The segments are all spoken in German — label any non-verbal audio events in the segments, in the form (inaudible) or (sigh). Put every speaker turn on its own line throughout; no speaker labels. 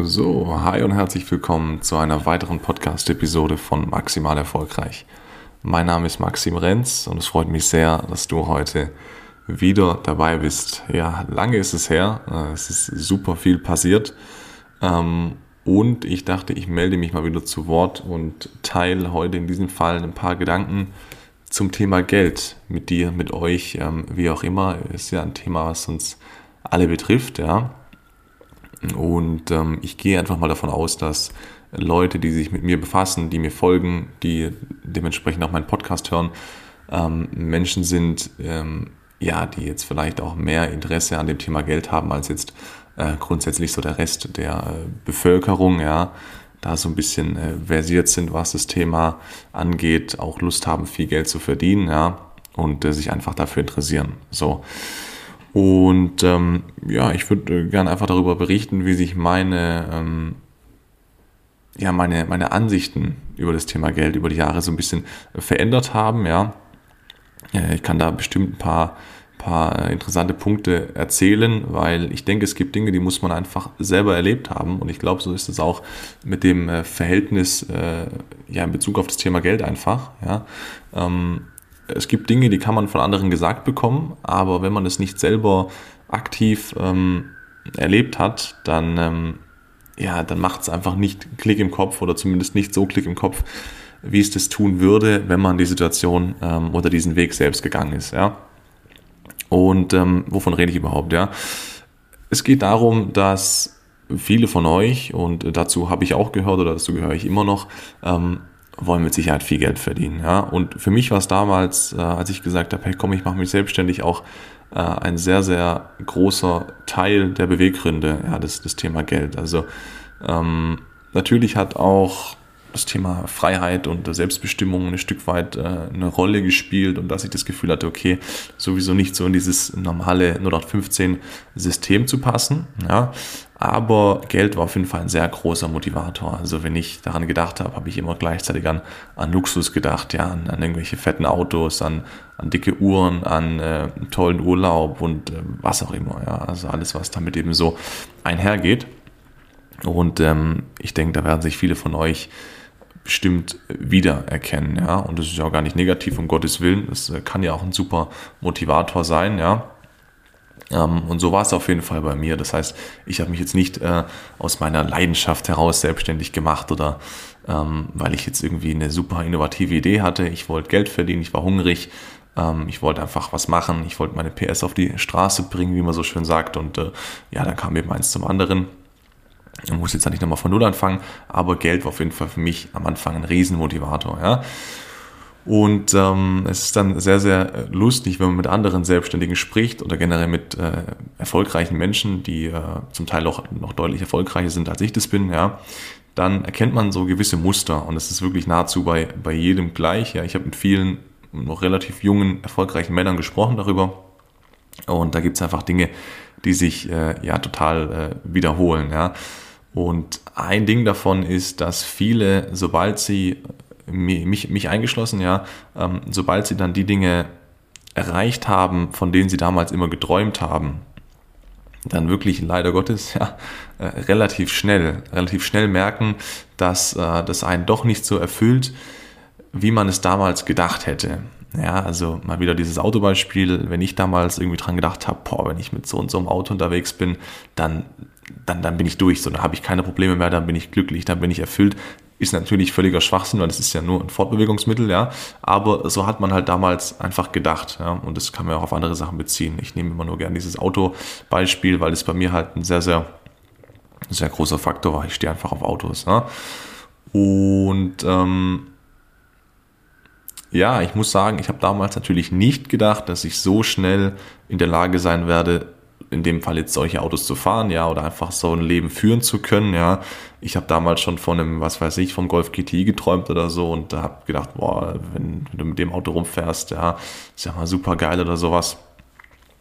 So, hi und herzlich willkommen zu einer weiteren Podcast-Episode von Maximal Erfolgreich. Mein Name ist Maxim Renz und es freut mich sehr, dass du heute wieder dabei bist. Ja, lange ist es her, äh, es ist super viel passiert ähm, und ich dachte, ich melde mich mal wieder zu Wort und teile heute in diesem Fall ein paar Gedanken zum Thema Geld mit dir, mit euch, ähm, wie auch immer. Ist ja ein Thema, was uns alle betrifft, ja. Und ähm, ich gehe einfach mal davon aus, dass Leute, die sich mit mir befassen, die mir folgen, die dementsprechend auch meinen Podcast hören, ähm, Menschen sind, ähm, ja, die jetzt vielleicht auch mehr Interesse an dem Thema Geld haben als jetzt äh, grundsätzlich so der Rest der äh, Bevölkerung, ja, da so ein bisschen äh, versiert sind, was das Thema angeht, auch Lust haben, viel Geld zu verdienen, ja, und äh, sich einfach dafür interessieren. So. Und ähm, ja, ich würde äh, gerne einfach darüber berichten, wie sich meine, ähm, ja, meine, meine Ansichten über das Thema Geld über die Jahre so ein bisschen verändert haben. Ja. Ich kann da bestimmt ein paar, paar interessante Punkte erzählen, weil ich denke, es gibt Dinge, die muss man einfach selber erlebt haben. Und ich glaube, so ist es auch mit dem äh, Verhältnis äh, ja, in Bezug auf das Thema Geld einfach. Ja. Ähm, es gibt Dinge, die kann man von anderen gesagt bekommen, aber wenn man es nicht selber aktiv ähm, erlebt hat, dann, ähm, ja, dann macht es einfach nicht Klick im Kopf oder zumindest nicht so Klick im Kopf, wie es das tun würde, wenn man die Situation ähm, oder diesen Weg selbst gegangen ist. Ja? Und ähm, wovon rede ich überhaupt? Ja? Es geht darum, dass viele von euch, und dazu habe ich auch gehört oder dazu gehöre ich immer noch, ähm, wollen mit Sicherheit viel Geld verdienen. Ja? Und für mich war es damals, äh, als ich gesagt habe, hey komm, ich mache mich selbstständig, auch äh, ein sehr, sehr großer Teil der Beweggründe, ja, das, das Thema Geld. Also ähm, natürlich hat auch das Thema Freiheit und Selbstbestimmung ein Stück weit äh, eine Rolle gespielt und dass ich das Gefühl hatte, okay, sowieso nicht so in dieses normale 0815 System zu passen. Ja. Aber Geld war auf jeden Fall ein sehr großer Motivator. Also wenn ich daran gedacht habe, habe ich immer gleichzeitig an, an Luxus gedacht, ja, an, an irgendwelche fetten Autos, an, an dicke Uhren, an äh, tollen Urlaub und äh, was auch immer. Ja. Also alles, was damit eben so einhergeht. Und ähm, ich denke, da werden sich viele von euch bestimmt wiedererkennen, ja. Und das ist ja auch gar nicht negativ, um Gottes Willen. Das äh, kann ja auch ein super Motivator sein, ja. Ähm, und so war es auf jeden Fall bei mir. Das heißt, ich habe mich jetzt nicht äh, aus meiner Leidenschaft heraus selbstständig gemacht oder ähm, weil ich jetzt irgendwie eine super innovative Idee hatte. Ich wollte Geld verdienen, ich war hungrig, ähm, ich wollte einfach was machen, ich wollte meine PS auf die Straße bringen, wie man so schön sagt. Und äh, ja, dann kam eben eins zum anderen. Ich muss jetzt nicht nochmal von Null anfangen, aber Geld war auf jeden Fall für mich am Anfang ein Riesenmotivator. Ja? Und ähm, es ist dann sehr, sehr lustig, wenn man mit anderen Selbstständigen spricht oder generell mit äh, erfolgreichen Menschen, die äh, zum Teil auch noch deutlich erfolgreicher sind, als ich das bin, ja, dann erkennt man so gewisse Muster und es ist wirklich nahezu bei, bei jedem gleich. Ja. Ich habe mit vielen noch relativ jungen, erfolgreichen Männern gesprochen darüber und da gibt es einfach Dinge, die sich äh, ja total äh, wiederholen. Ja. Und ein Ding davon ist, dass viele, sobald sie, mich, mich eingeschlossen, ja, ähm, sobald sie dann die Dinge erreicht haben, von denen sie damals immer geträumt haben, dann wirklich leider Gottes ja, äh, relativ schnell, relativ schnell merken, dass äh, das einen doch nicht so erfüllt, wie man es damals gedacht hätte. Ja, also mal wieder dieses Autobeispiel, wenn ich damals irgendwie dran gedacht habe, boah, wenn ich mit so und so einem Auto unterwegs bin, dann, dann, dann bin ich durch, so, dann habe ich keine Probleme mehr, dann bin ich glücklich, dann bin ich erfüllt. Ist natürlich völliger Schwachsinn, weil es ist ja nur ein Fortbewegungsmittel, ja. Aber so hat man halt damals einfach gedacht, ja. Und das kann man auch auf andere Sachen beziehen. Ich nehme immer nur gerne dieses Autobeispiel, weil es bei mir halt ein sehr, sehr, sehr großer Faktor war. Ich stehe einfach auf Autos, ja. Und ähm, ja, ich muss sagen, ich habe damals natürlich nicht gedacht, dass ich so schnell in der Lage sein werde, in dem Fall jetzt solche Autos zu fahren, ja, oder einfach so ein Leben führen zu können, ja. Ich habe damals schon von einem, was weiß ich, vom Golf GTI geträumt oder so und da habe gedacht, boah, wenn, wenn, du mit dem Auto rumfährst, ja, ist ja mal super geil oder sowas.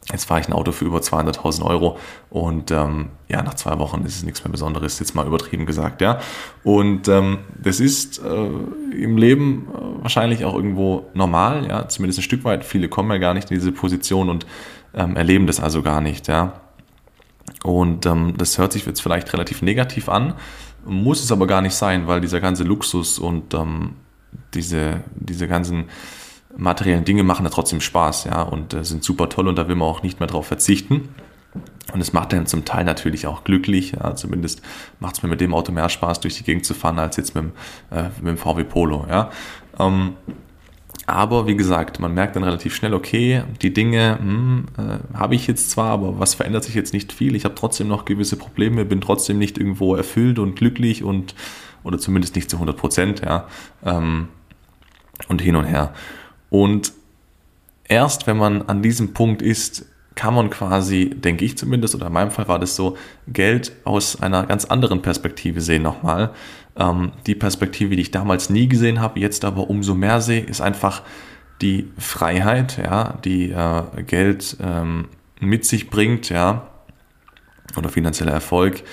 Jetzt fahre ich ein Auto für über 200.000 Euro und ähm, ja, nach zwei Wochen ist es nichts mehr Besonderes, jetzt mal übertrieben gesagt, ja. Und ähm, das ist äh, im Leben äh, wahrscheinlich auch irgendwo normal, ja, zumindest ein Stück weit. Viele kommen ja gar nicht in diese Position und ähm, erleben das also gar nicht, ja. Und ähm, das hört sich jetzt vielleicht relativ negativ an, muss es aber gar nicht sein, weil dieser ganze Luxus und ähm, diese, diese ganzen materiellen Dinge machen ja trotzdem Spaß, ja, und äh, sind super toll und da will man auch nicht mehr drauf verzichten. Und es macht dann zum Teil natürlich auch glücklich. Ja, zumindest macht es mir mit dem Auto mehr Spaß, durch die Gegend zu fahren, als jetzt mit dem, äh, mit dem VW Polo. Ja. Ähm, aber wie gesagt, man merkt dann relativ schnell, okay, die Dinge hm, äh, habe ich jetzt zwar, aber was verändert sich jetzt nicht viel. Ich habe trotzdem noch gewisse Probleme, bin trotzdem nicht irgendwo erfüllt und glücklich und oder zumindest nicht zu 100 Prozent, ja. Ähm, und hin und her. Und erst wenn man an diesem Punkt ist, kann man quasi, denke ich zumindest, oder in meinem Fall war das so, Geld aus einer ganz anderen Perspektive sehen nochmal. Ähm, die Perspektive, die ich damals nie gesehen habe, jetzt aber umso mehr sehe, ist einfach die Freiheit, ja, die äh, Geld ähm, mit sich bringt, ja, oder finanzieller Erfolg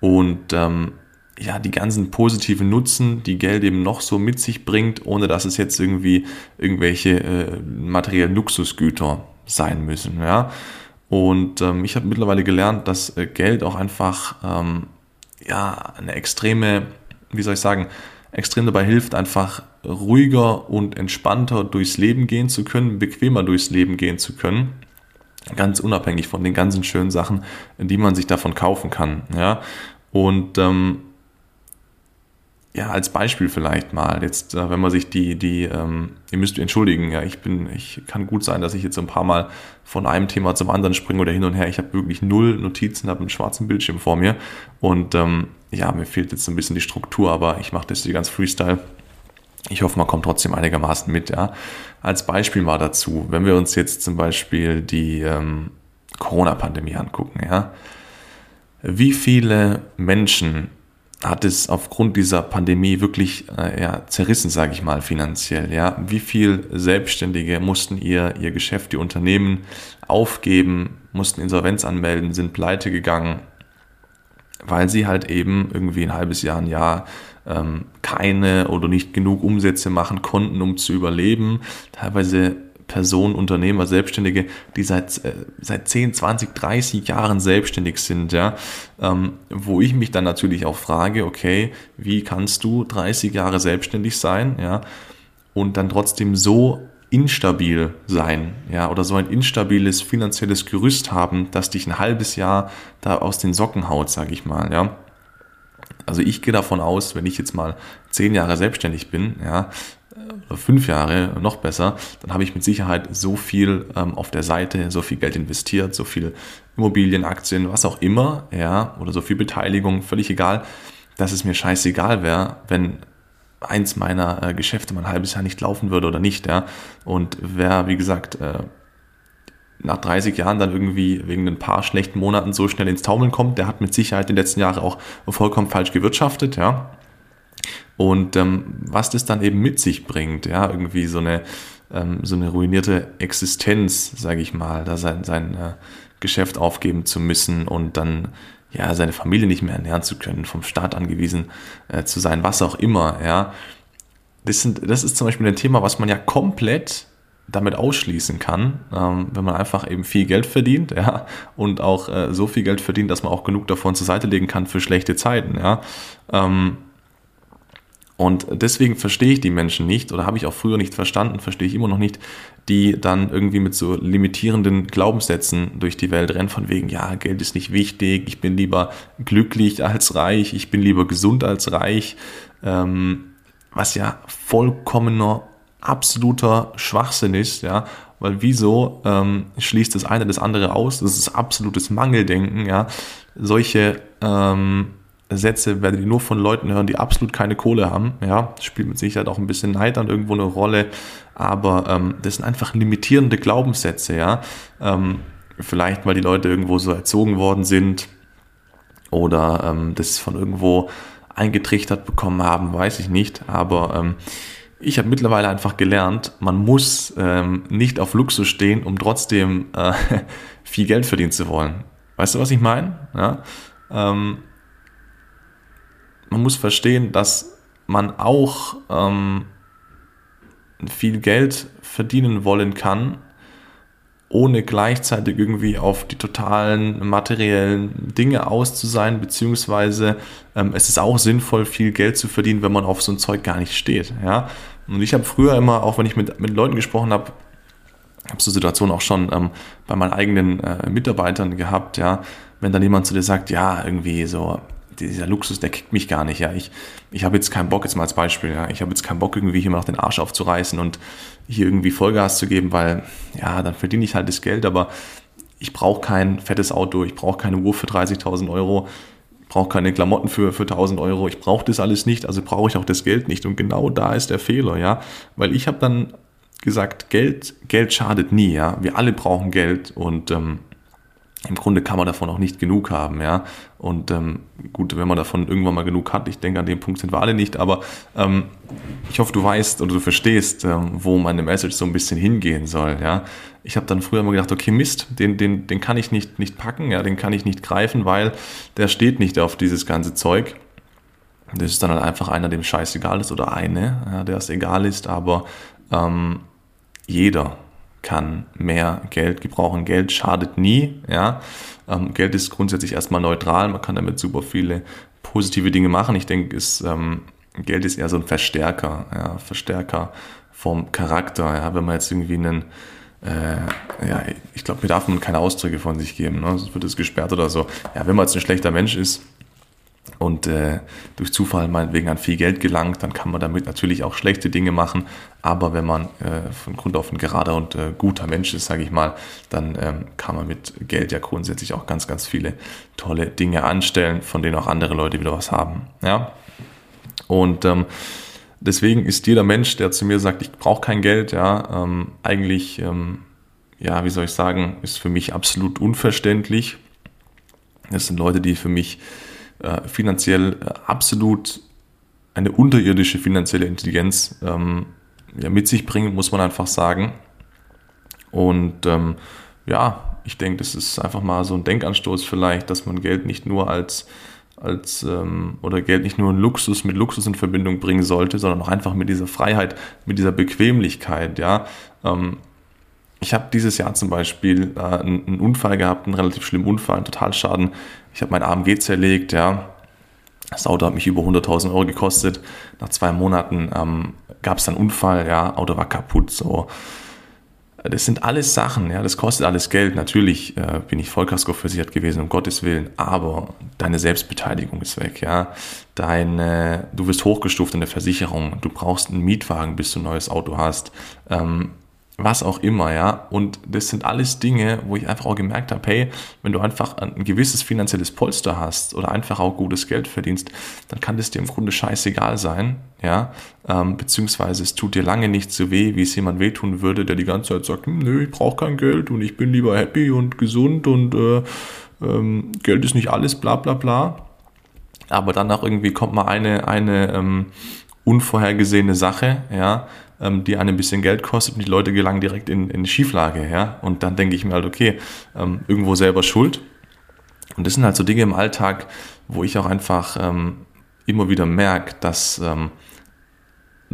und ähm, ja, die ganzen positiven Nutzen, die Geld eben noch so mit sich bringt, ohne dass es jetzt irgendwie irgendwelche äh, materiellen Luxusgüter sein müssen. Ja? Und ähm, ich habe mittlerweile gelernt, dass äh, Geld auch einfach ähm, ja, eine extreme, wie soll ich sagen, extrem dabei hilft, einfach ruhiger und entspannter durchs Leben gehen zu können, bequemer durchs Leben gehen zu können. Ganz unabhängig von den ganzen schönen Sachen, die man sich davon kaufen kann. Ja? Und ähm, ja, als Beispiel vielleicht mal, jetzt, äh, wenn man sich die, die, ähm, ihr müsst entschuldigen, ja, ich bin, ich kann gut sein, dass ich jetzt ein paar Mal von einem Thema zum anderen springe oder hin und her. Ich habe wirklich null Notizen, habe einen schwarzen Bildschirm vor mir und ähm, ja, mir fehlt jetzt ein bisschen die Struktur, aber ich mache das hier ganz Freestyle. Ich hoffe, man kommt trotzdem einigermaßen mit, ja. Als Beispiel mal dazu, wenn wir uns jetzt zum Beispiel die ähm, Corona-Pandemie angucken, ja. Wie viele Menschen hat es aufgrund dieser Pandemie wirklich äh, ja, zerrissen, sage ich mal, finanziell. Ja, wie viel Selbstständige mussten ihr ihr Geschäft, ihr Unternehmen aufgeben, mussten Insolvenz anmelden, sind pleite gegangen, weil sie halt eben irgendwie ein halbes Jahr, ein Jahr ähm, keine oder nicht genug Umsätze machen konnten, um zu überleben. Teilweise Personen, Unternehmer, Selbstständige, die seit, äh, seit 10, 20, 30 Jahren selbstständig sind, ja, ähm, wo ich mich dann natürlich auch frage, okay, wie kannst du 30 Jahre selbstständig sein, ja, und dann trotzdem so instabil sein, ja, oder so ein instabiles finanzielles Gerüst haben, dass dich ein halbes Jahr da aus den Socken haut, sage ich mal, ja. Also ich gehe davon aus, wenn ich jetzt mal zehn Jahre selbstständig bin, ja, fünf Jahre, noch besser, dann habe ich mit Sicherheit so viel ähm, auf der Seite, so viel Geld investiert, so viel Immobilien, Aktien, was auch immer, ja, oder so viel Beteiligung, völlig egal, dass es mir scheißegal wäre, wenn eins meiner äh, Geschäfte mal ein halbes Jahr nicht laufen würde oder nicht, ja. Und wer, wie gesagt, äh, nach 30 Jahren dann irgendwie wegen ein paar schlechten Monaten so schnell ins Taumeln kommt, der hat mit Sicherheit die letzten Jahre auch vollkommen falsch gewirtschaftet, ja. Und ähm, was das dann eben mit sich bringt, ja, irgendwie so eine, ähm, so eine ruinierte Existenz, sage ich mal, da sein, sein äh, Geschäft aufgeben zu müssen und dann ja seine Familie nicht mehr ernähren zu können, vom Staat angewiesen äh, zu sein, was auch immer, ja. Das, sind, das ist zum Beispiel ein Thema, was man ja komplett damit ausschließen kann, ähm, wenn man einfach eben viel Geld verdient, ja, und auch äh, so viel Geld verdient, dass man auch genug davon zur Seite legen kann für schlechte Zeiten, ja. Ähm, und deswegen verstehe ich die Menschen nicht oder habe ich auch früher nicht verstanden, verstehe ich immer noch nicht, die dann irgendwie mit so limitierenden Glaubenssätzen durch die Welt rennen, von wegen, ja, Geld ist nicht wichtig, ich bin lieber glücklich als reich, ich bin lieber gesund als reich, ähm, was ja vollkommener, absoluter Schwachsinn ist, ja, weil wieso ähm, schließt das eine das andere aus? Das ist absolutes Mangeldenken, ja. Solche ähm, Sätze werdet ihr nur von Leuten hören, die absolut keine Kohle haben. Ja, spielt mit Sicherheit auch ein bisschen Neid an irgendwo eine Rolle, aber ähm, das sind einfach limitierende Glaubenssätze, ja. Ähm, vielleicht, weil die Leute irgendwo so erzogen worden sind oder ähm, das von irgendwo eingetrichtert bekommen haben, weiß ich nicht. Aber ähm, ich habe mittlerweile einfach gelernt, man muss ähm, nicht auf Luxus stehen, um trotzdem äh, (laughs) viel Geld verdienen zu wollen. Weißt du, was ich meine? Ja? Man muss verstehen, dass man auch ähm, viel Geld verdienen wollen kann, ohne gleichzeitig irgendwie auf die totalen materiellen Dinge aus zu sein, beziehungsweise ähm, es ist auch sinnvoll, viel Geld zu verdienen, wenn man auf so ein Zeug gar nicht steht. Ja? Und ich habe früher immer, auch wenn ich mit, mit Leuten gesprochen habe, habe so Situationen auch schon ähm, bei meinen eigenen äh, Mitarbeitern gehabt, ja, wenn dann jemand zu dir sagt, ja, irgendwie so, dieser Luxus, der kickt mich gar nicht, ja. Ich, ich habe jetzt keinen Bock, jetzt mal als Beispiel, ja, ich habe jetzt keinen Bock, irgendwie hier mal noch den Arsch aufzureißen und hier irgendwie Vollgas zu geben, weil, ja, dann verdiene ich halt das Geld, aber ich brauche kein fettes Auto, ich brauche keine Uhr für 30.000 Euro, ich brauche keine Klamotten für, für 1.000 Euro, ich brauche das alles nicht, also brauche ich auch das Geld nicht. Und genau da ist der Fehler, ja, weil ich habe dann gesagt, Geld, Geld schadet nie, ja. Wir alle brauchen Geld und ähm, im Grunde kann man davon auch nicht genug haben, ja. Und ähm, gut, wenn man davon irgendwann mal genug hat, ich denke, an dem Punkt sind wir alle nicht, aber ähm, ich hoffe, du weißt oder du verstehst, ähm, wo meine Message so ein bisschen hingehen soll, ja. Ich habe dann früher immer gedacht, okay, Mist, den, den, den kann ich nicht, nicht packen, ja, den kann ich nicht greifen, weil der steht nicht auf dieses ganze Zeug. Das ist dann halt einfach einer, dem scheißegal ist oder eine, ja, der es egal ist, aber ähm, jeder kann mehr Geld gebrauchen. Geld schadet nie. Ja? Ähm, Geld ist grundsätzlich erstmal neutral. Man kann damit super viele positive Dinge machen. Ich denke, ähm, Geld ist eher so ein Verstärker. Ja? Verstärker vom Charakter. Ja? Wenn man jetzt irgendwie einen äh, ja, ich glaube, mir darf man keine Ausdrücke von sich geben, ne? sonst wird es gesperrt oder so. Ja, wenn man jetzt ein schlechter Mensch ist, und äh, durch Zufall meinetwegen an viel Geld gelangt, dann kann man damit natürlich auch schlechte Dinge machen. Aber wenn man äh, von Grund auf ein gerader und äh, guter Mensch ist, sage ich mal, dann ähm, kann man mit Geld ja grundsätzlich auch ganz, ganz viele tolle Dinge anstellen, von denen auch andere Leute wieder was haben. Ja? Und ähm, deswegen ist jeder Mensch, der zu mir sagt, ich brauche kein Geld, ja, ähm, eigentlich, ähm, ja, wie soll ich sagen, ist für mich absolut unverständlich. Das sind Leute, die für mich äh, finanziell äh, absolut eine unterirdische finanzielle Intelligenz ähm, ja, mit sich bringen, muss man einfach sagen. Und ähm, ja, ich denke, das ist einfach mal so ein Denkanstoß vielleicht, dass man Geld nicht nur als, als ähm, oder Geld nicht nur ein Luxus mit Luxus in Verbindung bringen sollte, sondern auch einfach mit dieser Freiheit, mit dieser Bequemlichkeit, ja. Ähm, ich habe dieses Jahr zum Beispiel äh, einen, Unfall gehabt, einen relativ schlimmen Unfall, einen Totalschaden. Ich habe mein AMG zerlegt, ja. Das Auto hat mich über 100.000 Euro gekostet. Nach zwei Monaten ähm, gab es einen Unfall, ja, Auto war kaputt, so. Das sind alles Sachen, ja, das kostet alles Geld. Natürlich äh, bin ich Vollkasko versichert gewesen, um Gottes Willen, aber deine Selbstbeteiligung ist weg, ja. Deine, du wirst hochgestuft in der Versicherung, du brauchst einen Mietwagen, bis du ein neues Auto hast. Ähm, was auch immer, ja. Und das sind alles Dinge, wo ich einfach auch gemerkt habe, hey, wenn du einfach ein gewisses finanzielles Polster hast oder einfach auch gutes Geld verdienst, dann kann das dir im Grunde scheißegal sein, ja. Ähm, beziehungsweise es tut dir lange nicht so weh, wie es jemand wehtun würde, der die ganze Zeit sagt, hm, nö, ich brauche kein Geld und ich bin lieber happy und gesund und äh, ähm, Geld ist nicht alles, bla bla bla. Aber dann auch irgendwie kommt mal eine, eine ähm, unvorhergesehene Sache, ja, ähm, die einem ein bisschen Geld kostet und die Leute gelangen direkt in, in Schieflage, ja. Und dann denke ich mir halt, okay, ähm, irgendwo selber schuld. Und das sind halt so Dinge im Alltag, wo ich auch einfach ähm, immer wieder merke, dass ähm,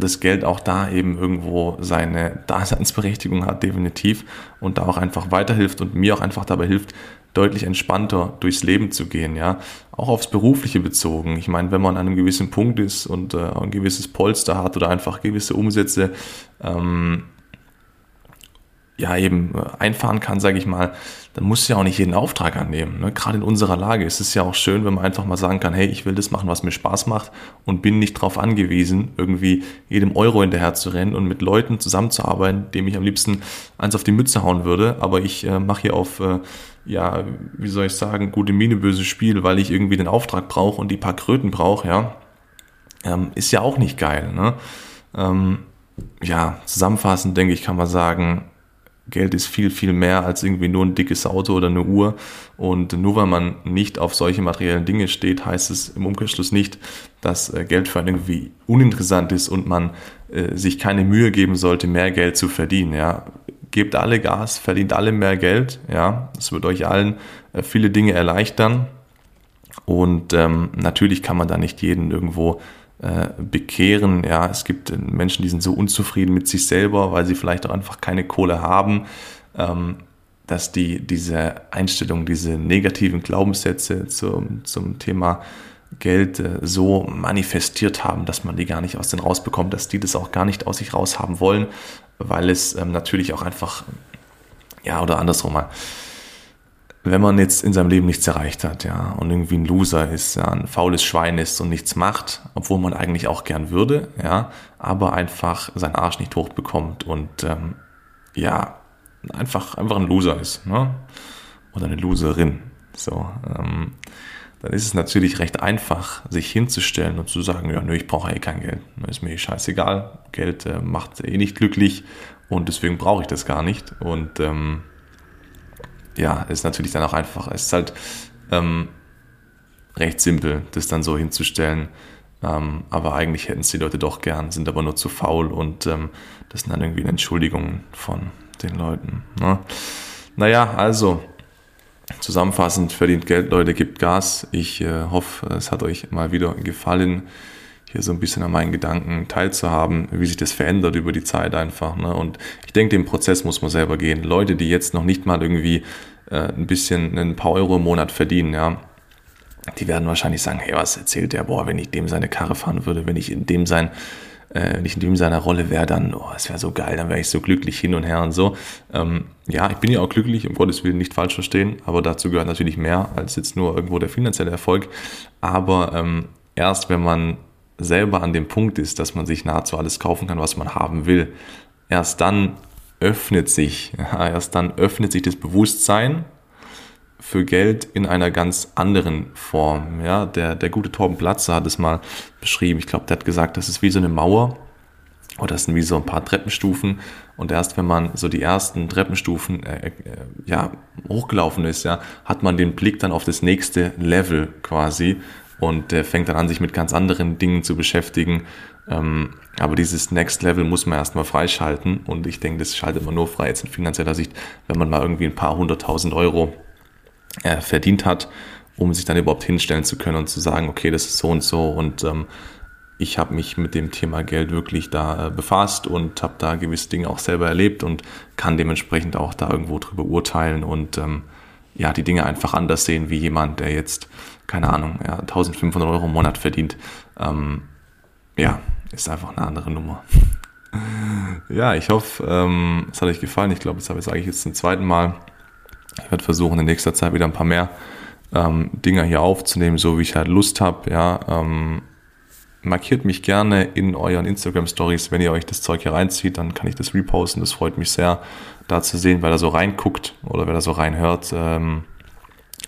das Geld auch da eben irgendwo seine Daseinsberechtigung hat, definitiv, und da auch einfach weiterhilft und mir auch einfach dabei hilft, deutlich entspannter durchs Leben zu gehen, ja. Auch aufs Berufliche bezogen. Ich meine, wenn man an einem gewissen Punkt ist und äh, ein gewisses Polster hat oder einfach gewisse Umsätze ähm, ja eben äh, einfahren kann, sage ich mal, dann muss ja auch nicht jeden Auftrag annehmen. Ne? Gerade in unserer Lage ist es ja auch schön, wenn man einfach mal sagen kann, hey, ich will das machen, was mir Spaß macht und bin nicht darauf angewiesen, irgendwie jedem Euro hinterher zu rennen und mit Leuten zusammenzuarbeiten, dem ich am liebsten eins auf die Mütze hauen würde, aber ich äh, mache hier auf, äh, ja, wie soll ich sagen, gute Miene, böses Spiel, weil ich irgendwie den Auftrag brauche und die paar Kröten brauche, ja, ähm, ist ja auch nicht geil. Ne? Ähm, ja, zusammenfassend denke ich, kann man sagen, Geld ist viel, viel mehr als irgendwie nur ein dickes Auto oder eine Uhr. Und nur weil man nicht auf solche materiellen Dinge steht, heißt es im Umkehrschluss nicht, dass äh, Geld für einen irgendwie uninteressant ist und man äh, sich keine Mühe geben sollte, mehr Geld zu verdienen. Ja. Gebt alle Gas, verdient alle mehr Geld. Ja. Das wird euch allen äh, viele Dinge erleichtern. Und ähm, natürlich kann man da nicht jeden irgendwo äh, bekehren. Ja, es gibt Menschen, die sind so unzufrieden mit sich selber, weil sie vielleicht auch einfach keine Kohle haben. Ähm, dass die diese Einstellung, diese negativen Glaubenssätze zum, zum Thema Geld äh, so manifestiert haben, dass man die gar nicht aus denen rausbekommt, dass die das auch gar nicht aus sich raus haben wollen, weil es ähm, natürlich auch einfach, ja, oder andersrum mal, wenn man jetzt in seinem Leben nichts erreicht hat, ja, und irgendwie ein Loser ist, ja, ein faules Schwein ist und nichts macht, obwohl man eigentlich auch gern würde, ja, aber einfach seinen Arsch nicht hochbekommt und ähm, ja, einfach, einfach ein Loser ist, ne? Oder eine Loserin. So, ähm, dann ist es natürlich recht einfach, sich hinzustellen und zu sagen, ja, nö, ich brauche eh kein Geld. Ist mir eh scheißegal. Geld äh, macht eh nicht glücklich und deswegen brauche ich das gar nicht. Und ähm, ja, ist natürlich dann auch einfach, es ist halt ähm, recht simpel, das dann so hinzustellen. Ähm, aber eigentlich hätten es die Leute doch gern, sind aber nur zu faul und ähm, das sind dann irgendwie Entschuldigungen von den Leuten. Ne? Naja, also zusammenfassend, verdient Geld, Leute, gibt Gas. Ich äh, hoffe, es hat euch mal wieder gefallen, hier so ein bisschen an meinen Gedanken teilzuhaben, wie sich das verändert über die Zeit einfach. Ne? Und ich denke, den Prozess muss man selber gehen. Leute, die jetzt noch nicht mal irgendwie äh, ein bisschen ein paar Euro im Monat verdienen, ja, die werden wahrscheinlich sagen, hey, was erzählt der? Boah, wenn ich dem seine Karre fahren würde, wenn ich in dem sein äh, wenn ich in dem seiner Rolle wäre, dann, oh, es wäre so geil, dann wäre ich so glücklich hin und her und so. Ähm, ja, ich bin ja auch glücklich, um Gottes Willen nicht falsch verstehen, aber dazu gehört natürlich mehr als jetzt nur irgendwo der finanzielle Erfolg. Aber ähm, erst wenn man selber an dem Punkt ist, dass man sich nahezu alles kaufen kann, was man haben will, erst dann öffnet sich, (laughs) erst dann öffnet sich das Bewusstsein für Geld in einer ganz anderen Form. Ja, der, der gute Torben Platzer hat es mal beschrieben. Ich glaube, der hat gesagt, das ist wie so eine Mauer oder das sind wie so ein paar Treppenstufen. Und erst wenn man so die ersten Treppenstufen äh, äh, ja, hochgelaufen ist, ja, hat man den Blick dann auf das nächste Level quasi und der fängt dann an, sich mit ganz anderen Dingen zu beschäftigen. Ähm, aber dieses Next Level muss man erstmal freischalten und ich denke, das schaltet man nur frei jetzt in finanzieller Sicht, wenn man mal irgendwie ein paar hunderttausend Euro äh, verdient hat, um sich dann überhaupt hinstellen zu können und zu sagen, okay, das ist so und so und ähm, ich habe mich mit dem Thema Geld wirklich da äh, befasst und habe da gewisse Dinge auch selber erlebt und kann dementsprechend auch da irgendwo drüber urteilen und ähm, ja, die Dinge einfach anders sehen wie jemand, der jetzt, keine Ahnung, ja, 1500 Euro im Monat verdient. Ähm, ja, ist einfach eine andere Nummer. (laughs) ja, ich hoffe, ähm, es hat euch gefallen. Ich glaube, das sage ich jetzt zum zweiten Mal. Ich werde versuchen, in nächster Zeit wieder ein paar mehr ähm, Dinger hier aufzunehmen, so wie ich halt Lust habe. Ja, ähm, markiert mich gerne in euren Instagram Stories, wenn ihr euch das Zeug hier reinzieht, dann kann ich das reposten. Das freut mich sehr, da zu sehen, wer da so reinguckt oder wer da so reinhört. Ähm,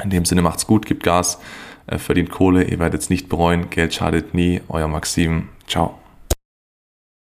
in dem Sinne macht's gut, gibt Gas, verdient Kohle, ihr werdet es nicht bereuen, Geld schadet nie. Euer Maxim, ciao.